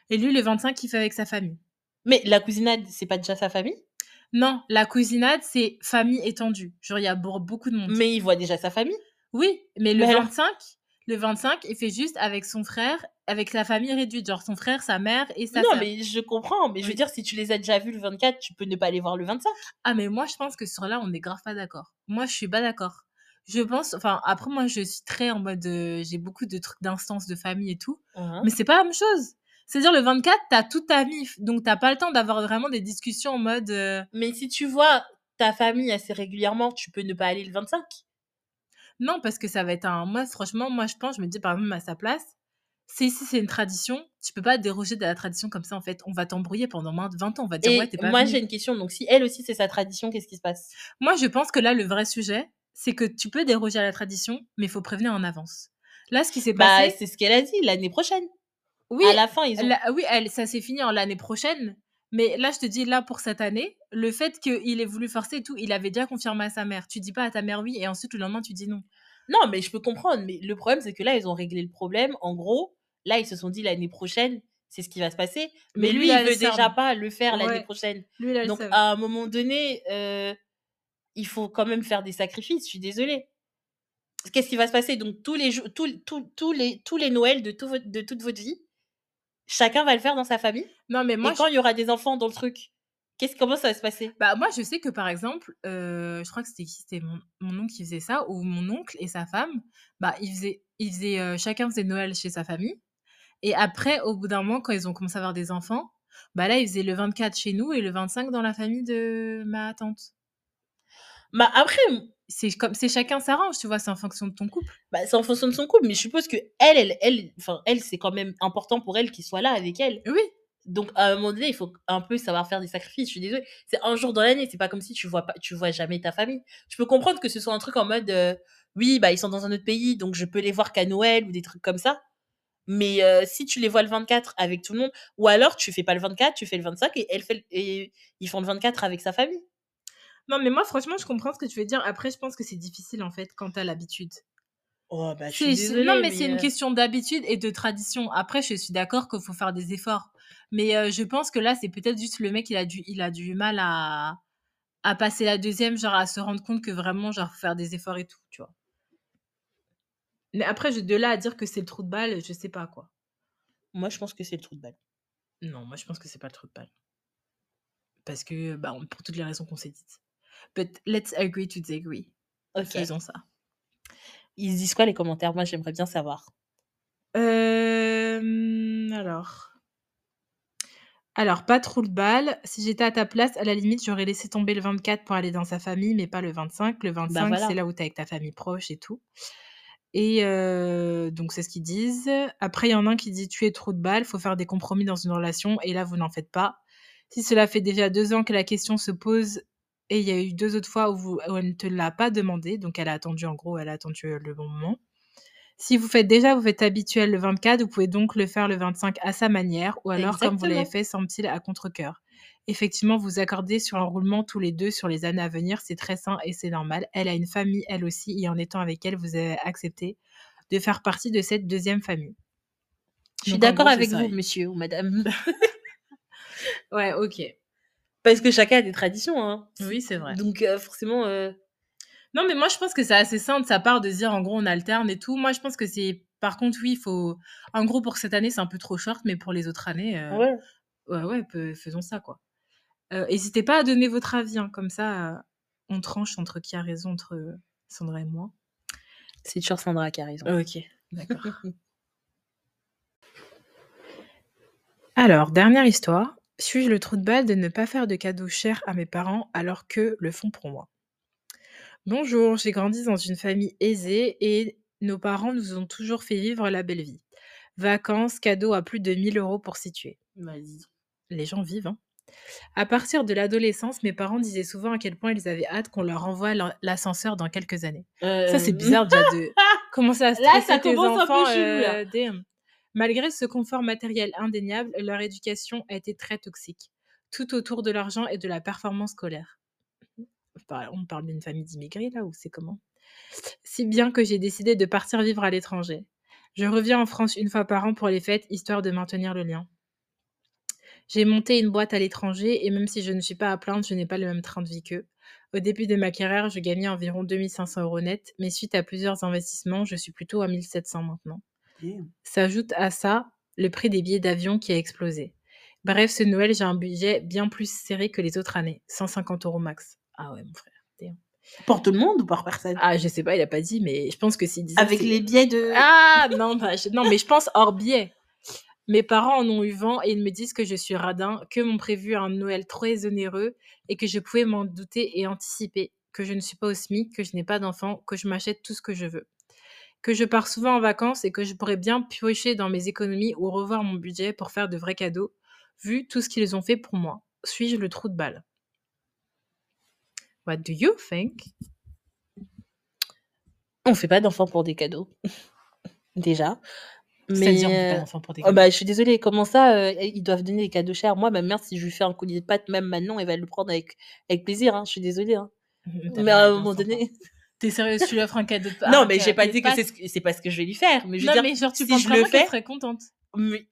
et lui, le 25, il fait avec sa famille. Mais la cousinade, c'est pas déjà sa famille? Non, la cousinade, c'est famille étendue. Genre, il y a beaucoup de monde. Mais il voit déjà sa famille? Oui, mais le Mais alors 25 le 25, il fait juste avec son frère, avec sa famille réduite, genre son frère, sa mère et sa Non, mais je comprends, mais je veux dire, si tu les as déjà vus le 24, tu peux ne pas les voir le 25. Ah, mais moi, je pense que sur là, on est grave pas d'accord. Moi, je suis pas d'accord. Je pense enfin, après moi, je suis très en mode, heu, j'ai beaucoup de trucs d'instances de famille et tout, Hein. mais c'est pas la même chose. C'est-à-dire le 24, tu as toute ta mif, donc tu as pas le temps d'avoir vraiment des discussions en mode, heu Mais si tu vois ta famille assez régulièrement, tu peux ne pas aller le 25. Non, parce que ça va être un moi, franchement, moi, je pense, je me dis, par exemple, à sa place, si si c'est une tradition, tu peux pas déroger de la tradition comme ça, en fait. On va t'embrouiller pendant moins de 20 ans. On va dire: «Ouais, tu pas moi, venu». j'ai une question, donc si elle aussi, c'est sa tradition, qu'est-ce qui se passe? Moi, je pense que là, le vrai sujet, c'est que tu peux déroger à la tradition, mais il faut prévenir en avance. Là, ce qui s'est Bah, passé c'est ce qu'elle a dit, l'année prochaine. oui, À la fin, ils ont la oui, elle ça s'est fini en l'année prochaine, mais là, je te dis, là, pour cette année, le fait qu'il ait voulu forcer et tout, il avait déjà confirmé à sa mère. Tu dis pas à ta mère oui et ensuite le lendemain, tu dis non. non, mais je peux comprendre, mais le problème, c'est que là, ils ont réglé le problème. En gros, là, ils se sont dit l'année prochaine, c'est ce qui va se passer. Mais, Mais lui, lui, il veut déjà pas le faire l'année prochaine. Lui, Donc, à un moment donné, heu, il faut quand même faire des sacrifices, je suis désolée. Qu'est-ce qui va se passer? Donc tous les tous tous tous les tous les Noëls de tout de toute votre vie, chacun va le faire dans sa famille? Non, mais moi, et quand il y aura des enfants dans le truc, qu'est-ce comment ça va se passer? Bah, moi, je sais que par exemple, heu, je crois que c'était qui? C'était mon mon oncle qui faisait ça ou mon oncle et sa femme, bah, ils faisaient ils faisaient, heu, chacun faisait Noël chez sa famille et après, au bout d'un moment, quand ils ont commencé à avoir des enfants, bah, là, ils faisaient le 24 chez nous et le 25 dans la famille de ma tante. Bah, après, C'est comme c'est chacun s'arrange, tu vois? C'est en fonction de ton couple. bah, c'est en fonction de son couple, mais je suppose qu'elle, elle elle enfin, elle, c'est quand même important pour elle qu'il soit là avec elle. Oui, Donc à un moment donné, il faut un peu savoir faire des sacrifices, je suis désolée. C'est un jour dans l'année, c'est pas comme si tu vois pas tu vois jamais ta famille. Je peux comprendre que ce soit un truc en mode, heu, oui, bah, ils sont dans un autre pays, donc je peux les voir qu'à Noël ou des trucs comme ça. Mais heu, si tu les vois le 24 avec tout le monde ou alors tu fais pas le 24, tu fais le 25 et elle fait et ils font le 24 avec sa famille. Non, mais moi, franchement, je comprends ce que tu veux dire. Après, je pense que c'est difficile, en fait, quand tu as l'habitude. Oh bah, je suis désolée, non, mais c'est une heu question d'habitude et de tradition. Après, je suis d'accord qu'il faut faire des efforts. Mais heu, je pense que là, c'est peut-être juste le mec, il a du il a du mal à à passer la deuxième, genre à se rendre compte que vraiment, genre, faut faire des efforts et tout, tu vois? Mais après, je de là à dire que c'est le trou de balle, je sais pas, quoi. Moi, je pense que c'est le trou de balle. Non, moi, je pense que c'est pas le trou de balle. Parce que, bah, pour toutes les raisons qu'on s'est dites. But let's agree to disagree. OK. Faisons ça. Ils se disent quoi les commentaires? Moi, j'aimerais bien savoir. Hem, alors alors, pas trop de balle. Si j'étais à ta place, à la limite, j'aurais laissé tomber le 24 pour aller dans sa famille, mais pas le 25. Le 25, Bah, voilà. c'est là où tu es avec ta famille proche et tout. Et heu, donc c'est ce qu'ils disent. Après, il y en a un qui dit: «Tu es trop de balle, faut faire des compromis dans une relation et là, vous n'en faites pas. Si cela fait déjà 2 ans que la question se pose et il y a eu 2 autres fois où vous où elle ne te l'a pas demandé», donc elle a attendu, en gros, elle a attendu, heu, le bon moment. «Si vous faites déjà vous êtes habituel le 24, vous pouvez donc le faire le 25 à sa manière ou alors comme vous l'avez fait, semble-t-il, à contre-cœur. Effectivement, vous accordez sur un roulement tous les 2 sur les années à venir, c'est très sain et c'est normal. Elle a une famille, elle aussi et en étant avec elle, vous avez accepté de faire partie de cette 2e famille». Je suis d'accord avec vous, monsieur ou madame. *laughs* Ouais, OK. Parce que chacun a des traditions, hein. Oui, c'est vrai. Donc heu, forcément, heu Non, mais moi, je pense que c'est assez sain de sa part de se dire, en gros, on alterne et tout. Moi, je pense que c'est par contre, oui, il faut en gros, pour cette année, c'est un peu trop short, mais pour les autres années, heu, ouais. ouais, ouais, peu faisons ça, quoi. Heu, hésitez pas à donner votre avis, hein, comme ça, on tranche entre qui a raison entre, Sandra et moi. C'est toujours Sandra qui a raison. OK, d'accord. *laughs* Alors, dernière histoire. Suis-je le trou de balle de ne pas faire de cadeaux chers à mes parents alors qu'eux le font pour moi? Bonjour, j'ai grandi dans une famille aisée et nos parents nous ont toujours fait vivre la belle vie. Vacances, cadeaux à plus de 1000 € pour situer. Vas-y. Les gens vivent, hein. À partir de l'adolescence, mes parents disaient souvent à quel point ils avaient hâte qu'on leur envoie l'en l'ascenseur dans quelques années. Ça, c'est Hem, bizarre déjà de *laughs* commencer à là, stresser ça tes commence un peu enfants, chelou, là. damn. Malgré ce confort matériel indéniable, leur éducation a été très toxique, tout autour de l'argent et de la performance scolaire. On parle d'une famille d'immigrés là ou c'est comment? Si bien que j'ai décidé de partir vivre à l'étranger. Je reviens en France une fois par an pour les fêtes, histoire de maintenir le lien. J'ai monté une boîte à l'étranger et même si je ne suis pas à plaindre, je n'ai pas le même train de vie qu'eux. Au début de ma carrière, je gagnais environ 2 500 € net, mais suite à plusieurs investissements, je suis plutôt à 1 700 maintenant. S'ajoute à ça le prix des billets d'avion qui a explosé. Bref, ce Noël, j'ai un budget bien plus serré que les autres années, 150 € max. Ah ouais, mon frère. Pour tout le monde ou par personne? Ah, je sais pas, il a pas dit, mais je pense que s'il disait, Avec les billets de ah non, bah, je non, mais je pense hors billets. Mes parents en ont eu vent et ils me disent que je suis radin, qu'eux m'ont prévu un Noël très onéreux et que je pouvais m'en douter et anticiper, que je ne suis pas au SMIC, que je n'ai pas d'enfant, que je m'achète tout ce que je veux. Que je pars souvent en vacances et que je pourrais bien piocher dans mes économies ou revoir mon budget pour faire de vrais cadeaux, vu tout ce qu'ils ont fait pour moi. Suis-je le trou de balle? What do you think? On fait pas d'enfants pour des cadeaux. *laughs* Déjà. C'est-à-dire, on fait pas Mais, heu, d'enfants pour des oh cadeaux? bah, je suis désolée, comment ça, heu, ils doivent donner des cadeaux chers? Moi, ma mère, si je lui fais un collier de pâtes, même maintenant, elle va le prendre avec avec plaisir, hein, je suis désolée, hein. *laughs* Mais à un moment donné Tu es sérieuse? Tu lui offres un cadeau de non, mais j'ai pas dit que c'est ce pas ce que je vais lui faire, mais je veux Non, dire, mais genre, tu si penses je le fais serait contente? mais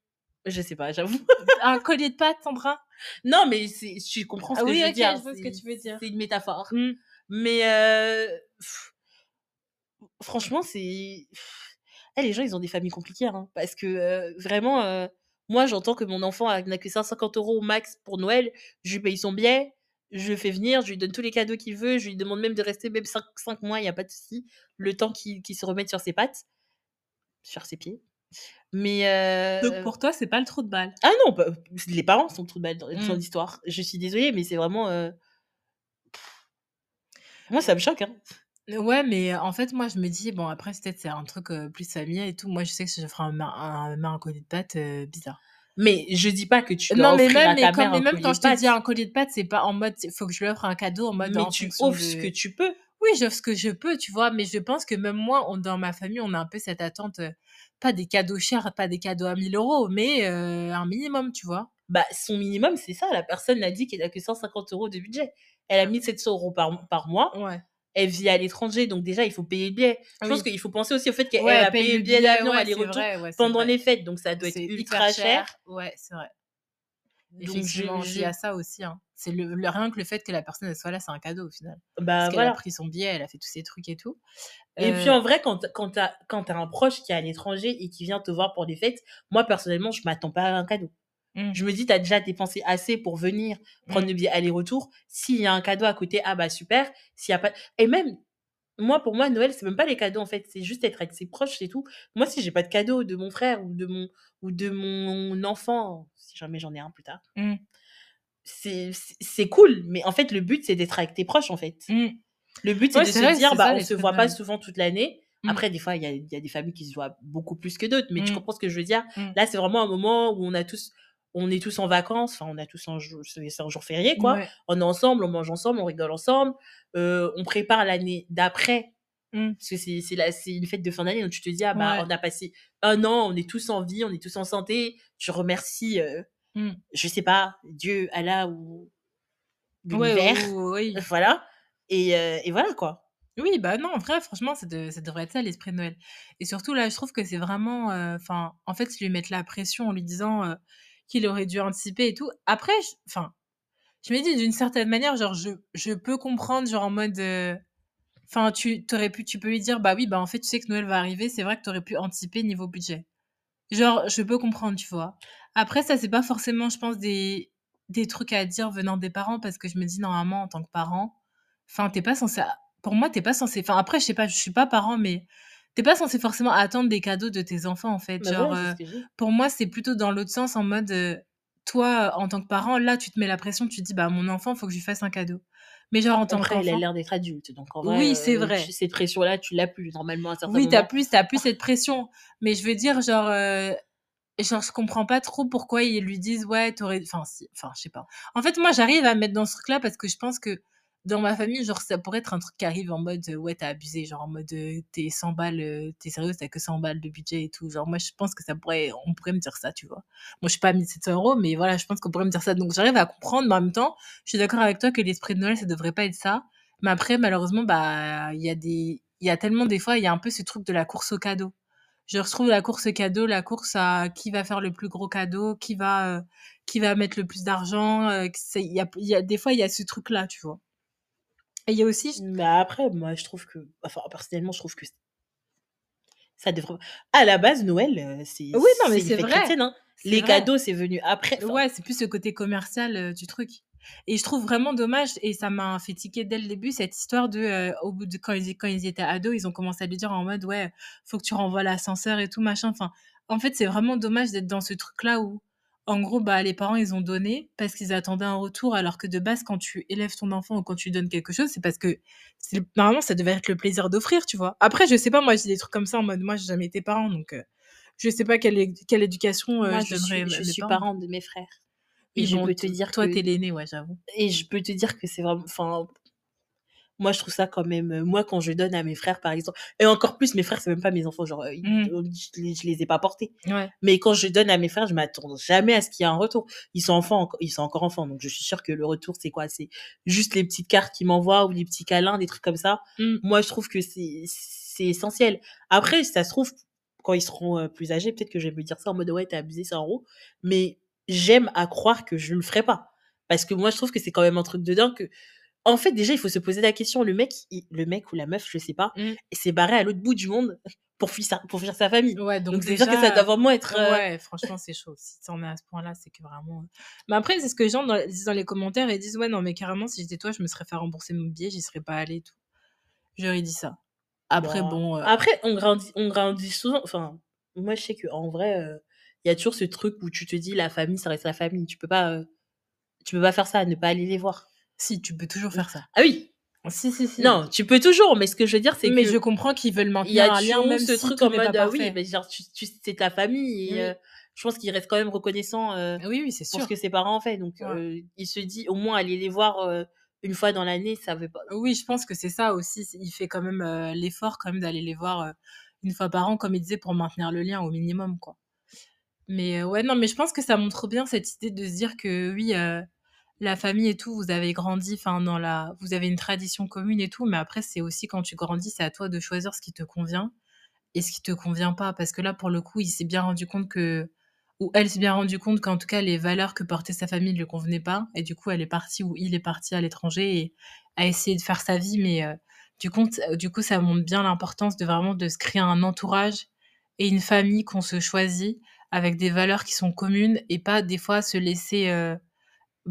je sais pas, j'avoue. *laughs* Un collier de pâtes, Sandra? Non, mais tu comprends ce que oui, je veux OK, dire, je vois ce que tu veux dire. c'est une métaphore. Mmh. Mais heu, franchement, c'est eh, les gens, ils ont des familles compliquées, hein, parce que, heu, vraiment, heu, moi, j'entends que mon enfant n'a que 150 € au max pour Noël, je lui paye son billet, je le fais venir, je lui donne tous les cadeaux qu'il veut, je lui demande même de rester même 5 5 mois, il y a pas de souci, le temps qu'il se remette sur ses pattes, sur ses pieds. Mais Donc heu pour toi, c'est pas le trou de balle? ah non, bah, les parents sont le trou de balle dans Mmh. l'histoire. Je suis désolée, mais c'est vraiment, heu moi, ça me choque, hein. Ouais, mais en fait, moi, je me dis, bon, après, c'est peut-être c'est un truc, plus familial et tout. Moi, je sais que si je ferais un un un collier de heu, bizarre. Mais je dis pas que tu dois Non, mais offrir même à mais ta comme mère mais un même quand je te dis un collier de pâtes, c'est pas en mode faut que je lui offre un cadeau en mode Mais en tu offres ce que tu peux. oui, j'offre ce que je peux, tu vois? Mais je pense que même moi, on dans ma famille, on a un peu cette attente, heu, pas des cadeaux chers, pas des cadeaux à 1 000 €, mais heu, un minimum, tu vois? Bah, son minimum, c'est ça, la personne a dit qu'elle a que 150 € de budget. Elle a 1 700 € par par mois. Ouais. Elle vit à l'étranger, donc déjà, il faut payer le billet. Je pense qu'il faut penser aussi au fait qu'elle Ouais, paye payer le le billet d'avion ouais, aller-retour ouais, pendant vrai. les fêtes, donc ça doit être ultra cher. cher. Ouais, c'est vrai. Donc Effectivement, je il y a ça aussi, hein. C'est le le rien que le fait que la personne, elle soit là, c'est un cadeau au final. bah, Parce qu'elle a pris son billet, elle a fait tous ses trucs et tout. Et puis Heu en vrai, quand quand tu as quand tu as un proche qui est à l'étranger et qui vient te voir pour les fêtes, moi personnellement, je m'attends pas à un cadeau. Mmh, Je me dis: «Tu as déjà dépensé assez pour venir prendre mmh, le billet aller-retour. S'il y a un cadeau à côté, ah bah super. S'il y a pas» et même, moi, pour moi, Noël, c'est même pas les cadeaux, en fait, c'est juste être avec ses proches, c'est tout. Moi, si j'ai pas de cadeau de mon frère ou de mon ou de mon enfant, si jamais j'en ai un plus tard, mmh, c'est cool, mais en fait, le but, c'est d'être avec tes proches, en fait. mmh. Le but, c'est Ouais, de se vrai, dire: «Bah, ça on se voit pas souvent toute l'année». Mmh, Après, des fois, il y a y a des familles qui se voient beaucoup plus que d'autres, mais tu comprends ce que je veux dire? mmh. Là, c'est vraiment un moment où on a tous on est tous en vacances, enfin, on a tous un jour c'est un jour férié, quoi. Ouais. On est ensemble, on mange ensemble, on rigole ensemble, heu, on prépare l'année d'après, Mmh. parce que c'est c'est une fête de fin d'année, donc tu te dis: «Ah bah, Ouais. on a passé 1 an, on est tous en vie, on est tous en santé». Tu remercies, heu, Mmh. je sais pas, Dieu, Allah ou l'univers, ou oui. *laughs* voilà et heu et voilà, quoi. Oui, bah non, en vrai, franchement, ça de ça devrait être ça l'esprit de Noël. Et surtout là, je trouve que c'est vraiment, enfin, en fait, ils lui mettent la pression en lui disant, qu'il aurait dû anticiper et tout. Après, enfin, je me dis d'une certaine manière, genre, je je peux comprendre, genre, en mode, heu, enfin, tu pu tu peux lui dire: «Bah oui, bah, en fait, tu sais que Noël va arriver, c'est vrai que tu aurais pu anticiper niveau budget». Genre, je peux comprendre, tu vois? Après ça, c'est pas forcément, je pense, des des trucs à dire venant des parents parce que je me dis normalement en tant que parent, enfin, tu es pas censé pour moi, tu es pas censé enfin, après, je sais pas, je suis pas parent, mais tu es pas censé forcément attendre des cadeaux de tes enfants, en fait. Bah, Genre, c'est dis. pour moi, c'est plutôt dans l'autre sens en mode, heu, toi, en tant que parent, là, tu te mets la pression, tu te dis: «Bah, mon enfant, faut que je lui fasse un cadeau». Mais genre en tant Après, il a l'air d'être adulte, donc en vrai, oui, c'est heu, vrai. cette pression-là, tu l'as plus normalement à un certain Oui, tu as moment. plus tu as plus cette pression. Mais je veux dire, genre, genre, je comprends pas trop pourquoi ils lui disent: «Ouais, tu aurais» enfin si, enfin je sais pas. En fait, moi, j'arrive à me mettre dans ce truc-là parce que je pense que dans ma famille, genre, ça pourrait être un truc qui arrive en mode, «Ouais, tu as abusé», genre en mode, heu: «Tu es 100 balles, heu, tu es sérieuse, tu as que 100 balles de budget et tout». Genre moi, je pense que ça pourrait on pourrait me dire ça, tu vois? Moi, je suis pas à 1 700 €, mais voilà, je pense qu'on pourrait me dire ça. Donc j'arrive à comprendre, mais en même temps, je suis d'accord avec toi que l'esprit de Noël, ça devrait pas être ça. Mais après, malheureusement, bah, il y a des il y a tellement des fois, il y a un peu ce truc de la course aux cadeaux. Je retrouve la course cadeau, la course à qui va faire le plus gros cadeau, qui va, heu, qui va mettre le plus d'argent, des fois, il y a ce truc-là, tu vois? Et il y a aussi après, moi, je trouve que enfin, personnellement, je trouve que ça devrait à la base, Noël, heu, c'est Oui, non, mais c'est vrai, chrétienne, hein. c'est Les vrai. cadeaux, c'est venu après, enfin Ouais, c'est plus le côté commercial, heu, du truc. Et je trouve vraiment dommage et ça m'a fait tiquer dès le début cette histoire de, heu, au bout de quand ils quand ils étaient ados, ils ont commencé à lui dire en mode: «Ouais, faut que tu renvoies l'ascenseur et tout machin». Enfin, en fait, c'est vraiment dommage d'être dans ce truc-là où, en gros, bah, les parents, ils ont donné parce qu'ils attendaient un retour alors que de base, quand tu élèves ton enfant ou quand tu donnes quelque chose, c'est parce que normalement, ça devait être le plaisir d'offrir, tu vois? Après, je sais pas, moi, dis des trucs comme ça en mode moi, j'ai jamais été parent donc heu, je sais pas quelle quelle éducation, Moi, je je donnerais suis je suis parents. parent de mes frères et je bon, peux te dire toi, que tu es l'aîné, ouais, j'avoue. et je peux te dire que c'est vraiment enfin, moi, je trouve ça quand même, heu, moi, quand je donne à mes frères, par exemple et encore plus mes frères, c'est même pas mes enfants, genre, ils Mmh. je les je les ai pas portés. Ouais. Mais quand je donne à mes frères, je m'attends jamais à ce qu'il y ait un retour. Ils sont enfants ils sont encore enfants, donc je suis sûre que le retour, c'est quoi? C'est juste les petites cartes qu'ils m'envoient ou des petits câlins, des trucs comme ça. Mmh. Moi, je trouve que c'est c'est essentiel. Après, ça se trouve, quand ils seront, heu, plus âgés, peut-être que je vais me dire ça en mode: «Ouais, tu as abusé, 100 €», mais j'aime à croire que je le ferai pas. Parce que moi, je trouve que c'est quand même un truc de dingue que en fait, déjà, il faut se poser la question, le mec, il le mec ou la meuf, je sais pas, Mmh. s'est barré à l'autre bout du monde *laughs* pour fuir sa pour fuir sa famille. Ouais, donc c'est dire que ça doit vraiment être, heu ouais, franchement, c'est chaud. Si tu en es à ce point-là, c'est que vraiment, mais après, c'est ce que les gens dans disent dans les commentaires, ils disent: «Ouais, non, mais carrément, si j'étais toi, je me serais fait rembourser mon billet, j'y serais pas allée et tout». J'aurais dit ça. Après Bah, bon, heu après on grandit on grandit souvent enfin, moi je sais qu'en vrai, il y a toujours ce truc où tu te dis: «La famille, ça reste la famille». Tu peux pas, tu peux pas faire ça, ne pas aller les voir. Si, tu peux toujours faire ça. Ah oui! Si, si, si. Non, tu peux toujours, mais ce que je veux dire, c'est Mais je qu'il comprends qu'ils veulent y maintenir a un lien même ce si truc en mode, ah oui, mais genre tu tu c'est ta famille et Oui. heu, je pense qu'ils restent quand même reconnaissants, heu, Oui, oui, c'est pour ce sûr. que ses parents ont fait. Donc Ouais. heu, il se dit: «Au moins aller les voir, une fois dans l'année, ça veut pas» Oui, je pense que c'est ça aussi, il fait quand même, l'effort quand même d'aller les voir, 1 fois par an, comme il disait, pour maintenir le lien au minimum, quoi. Mais ouais, non, mais je pense que ça montre bien cette idée de se dire que oui, la famille et tout, vous avez grandi, enfin dans la vous avez une tradition commune et tout, mais après c'est aussi quand tu grandis, c'est à toi de choisir ce qui te convient et ce qui te convient pas. Parce que là, pour le coup, il s'est bien rendu compte que ou elle s'est bien rendu compte qu'en tout cas, les valeurs que portait sa famille lui convenaient pas et du coup, elle est partie ou il est parti à l'étranger et a essayé de faire sa vie, mais heu, du compte du coup, ça montre bien l'importance de vraiment de se créer un entourage et une famille qu'on se choisit avec des valeurs qui sont communes et pas des fois se laisser, heu,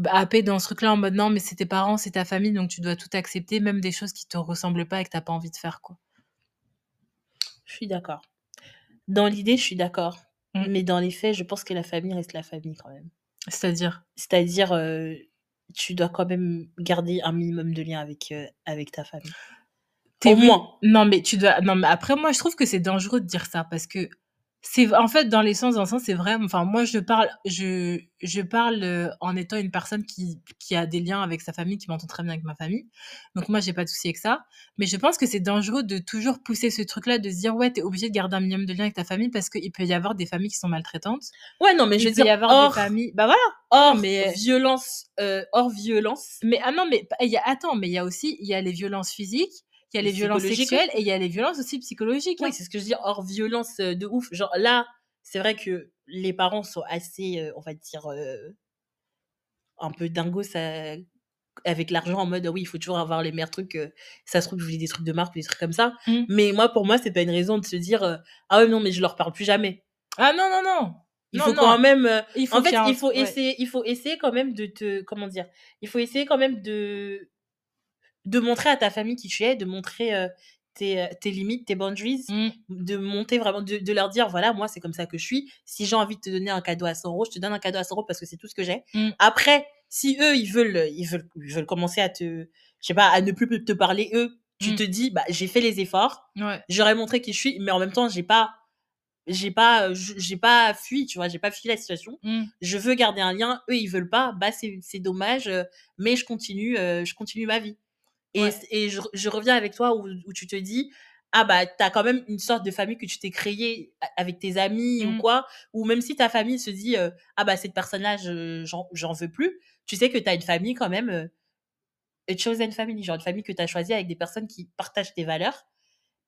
happer dans ce truc-là en mode: «Non, mais c'est tes parents, c'est ta famille, donc tu dois tout accepter», même des choses qui te ressemblent pas et que tu as pas envie de faire, quoi. Je suis d'accord. Dans l'idée, je suis d'accord, Mmh. mais dans les faits, je pense que la famille reste la famille quand même. C'est-à-dire? C'est-à-dire, heu, tu dois quand même garder un minimum de lien avec, heu, avec ta famille. Au moins. Non, mais tu dois non, mais après moi, je trouve que c'est dangereux de dire ça parce que c'est en fait, dans les sens dans le sens, c'est vrai, enfin moi, je parle je je parle, heu, en étant une personne qui qui a des liens avec sa famille, qui m'entend très bien avec ma famille. Donc moi, j'ai pas de souci avec ça. Mais je pense que c'est dangereux de toujours pousser ce truc-là, de se dire: «Ouais, tu es obligé de garder un minimum de lien avec ta famille» parce qu'il peut y avoir des familles qui sont maltraitantes. Ouais, non, mais je Il veux peut y dire avoir hors des familles bah, voilà! hors mais violence, hors violence mais ah non, mais il y a attends, mais il y a aussi il y a les violences physiques, il y a les violences sexuelles et il y a les violences aussi psychologiques, Oui, hein. c'est ce que je dire, hors violence, heu, de ouf. Genre là, c'est vrai que les parents sont assez, heu, on va dire, heu un peu dingos, ça avec l'argent en mode: «Oui, il faut toujours avoir les meilleurs trucs, heu, ça se trouve, je voulais des trucs de marque ou des trucs comme ça». Mmh. Mais moi, pour moi, c'est pas une raison de se dire, «Ah ouais, non, mais je leur parle plus jamais». Ah non, non, non! Il Non, faut quand même, heu, Il faut en fait, un il faut ouais. essayer il faut essayer quand même de te comment dire? Il faut essayer quand même de de montrer à ta famille qui tu es, de montrer, heu, tes, heu, tes limites, tes boundaries, Mmh. de monter vraiment de de leur dire: «Voilà, moi, c'est comme ça que je suis. Si j'ai envie de te donner un cadeau à 100 €, je te donne un cadeau à 100 € parce que c'est tout ce que j'ai». Mmh. Après, si eux, ils veulent ils veulent ils veulent commencer à te je sais pas, à ne plus te parler eux, tu Mmh. te dis: «Bah, j'ai fait les efforts, Ouais. j'aurais montré qui je suis, mais en même temps, j'ai pas j'ai pas, j'ai pas fui, tu vois? J'ai pas fui la situation. Je veux garder un lien, eux, ils veulent pas, bah, c'est c'est dommage, mais je continue, je continue ma vie. Et et je je reviens avec toi où où tu te dis: «Ah bah, tu as quand même une sorte de famille que tu t'es créée avec tes amis ou Mmh. quoi», ou même si ta famille se dit: «Ah bah, cette personne-là, je j'en veux plus», tu sais que tu as une famille quand même, a chosen family, genre une famille que tu as choisie avec des personnes qui partagent tes valeurs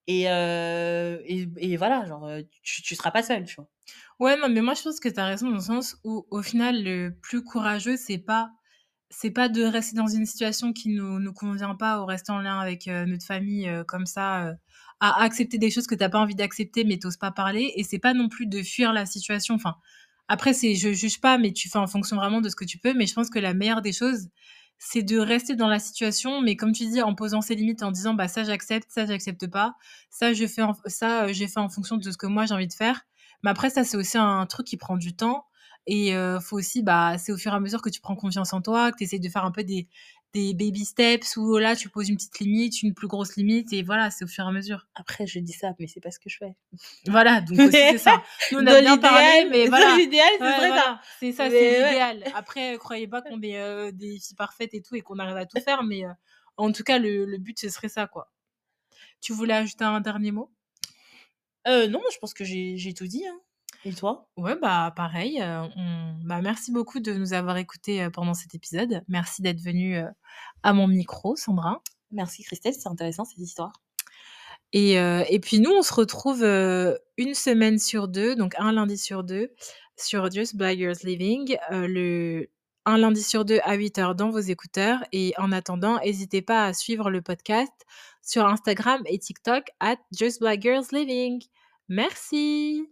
et et et voilà, genre, tu tu seras pas seule, tu vois? Ouais, non, mais moi, je pense que tu as raison dans le sens où, au final, le plus courageux, c'est pas c'est pas de rester dans une situation qui nous nous convient pas ou rester en lien avec, heu, notre famille, heu, comme ça, heu, à accepter des choses que tu as pas envie d'accepter, mais tu oses pas parler et c'est pas non plus de fuir la situation. Enfin, après, c'est je juge pas, mais tu fais en fonction vraiment de ce que tu peux, mais je pense que la meilleure des choses, c'est de rester dans la situation, mais comme tu dis, en posant ses limites, en disant: «Bah, ça, j'accepte, ça, j'accepte pas. Ça, je fais en ça, j'ai fait en fonction de ce que moi, j'ai envie de faire». Mais après, ça, c'est aussi un truc qui prend du temps et heu, faut aussi, bah, c'est au fur et à mesure que tu prends confiance en toi, que tu essaies de faire un peu des des baby steps où là, tu poses une petite limite, une plus grosse limite et voilà, c'est au fur et à mesure. Après, je dis ça, mais c'est pas ce que je fais. *laughs* Voilà, donc aussi, c'est ça. Nous, on a bien parlé, mais voilà. L'idéal, ce Ouais, serait voilà. ça. C'est ça, c'est ouais. l'idéal. Après, croyez pas qu'on est, heu, des filles parfaites et tout et qu'on arrive à tout faire, mais heu, en tout cas, le le but, ce serait ça, quoi. Tu voulais ajouter un dernier mot? Heu, non, je pense que j'ai j'ai tout dit, hein. Et toi? Ouais, bah, pareil, heu, on bah, merci beaucoup de nous avoir écoutés, heu, pendant cet épisode. Merci d'être venue, heu, à mon micro, Sandra. Merci Christelle, c'est intéressant ces histoires. Et et puis nous, on se retrouve, 1 semaine sur 2, donc un lundi sur 2 sur Just Blaggers Living, le un lundi sur 2 à 08:00 dans vos écouteurs et en attendant, hésitez pas à suivre le podcast sur Instagram et TikTok @justblaggersliving. Merci.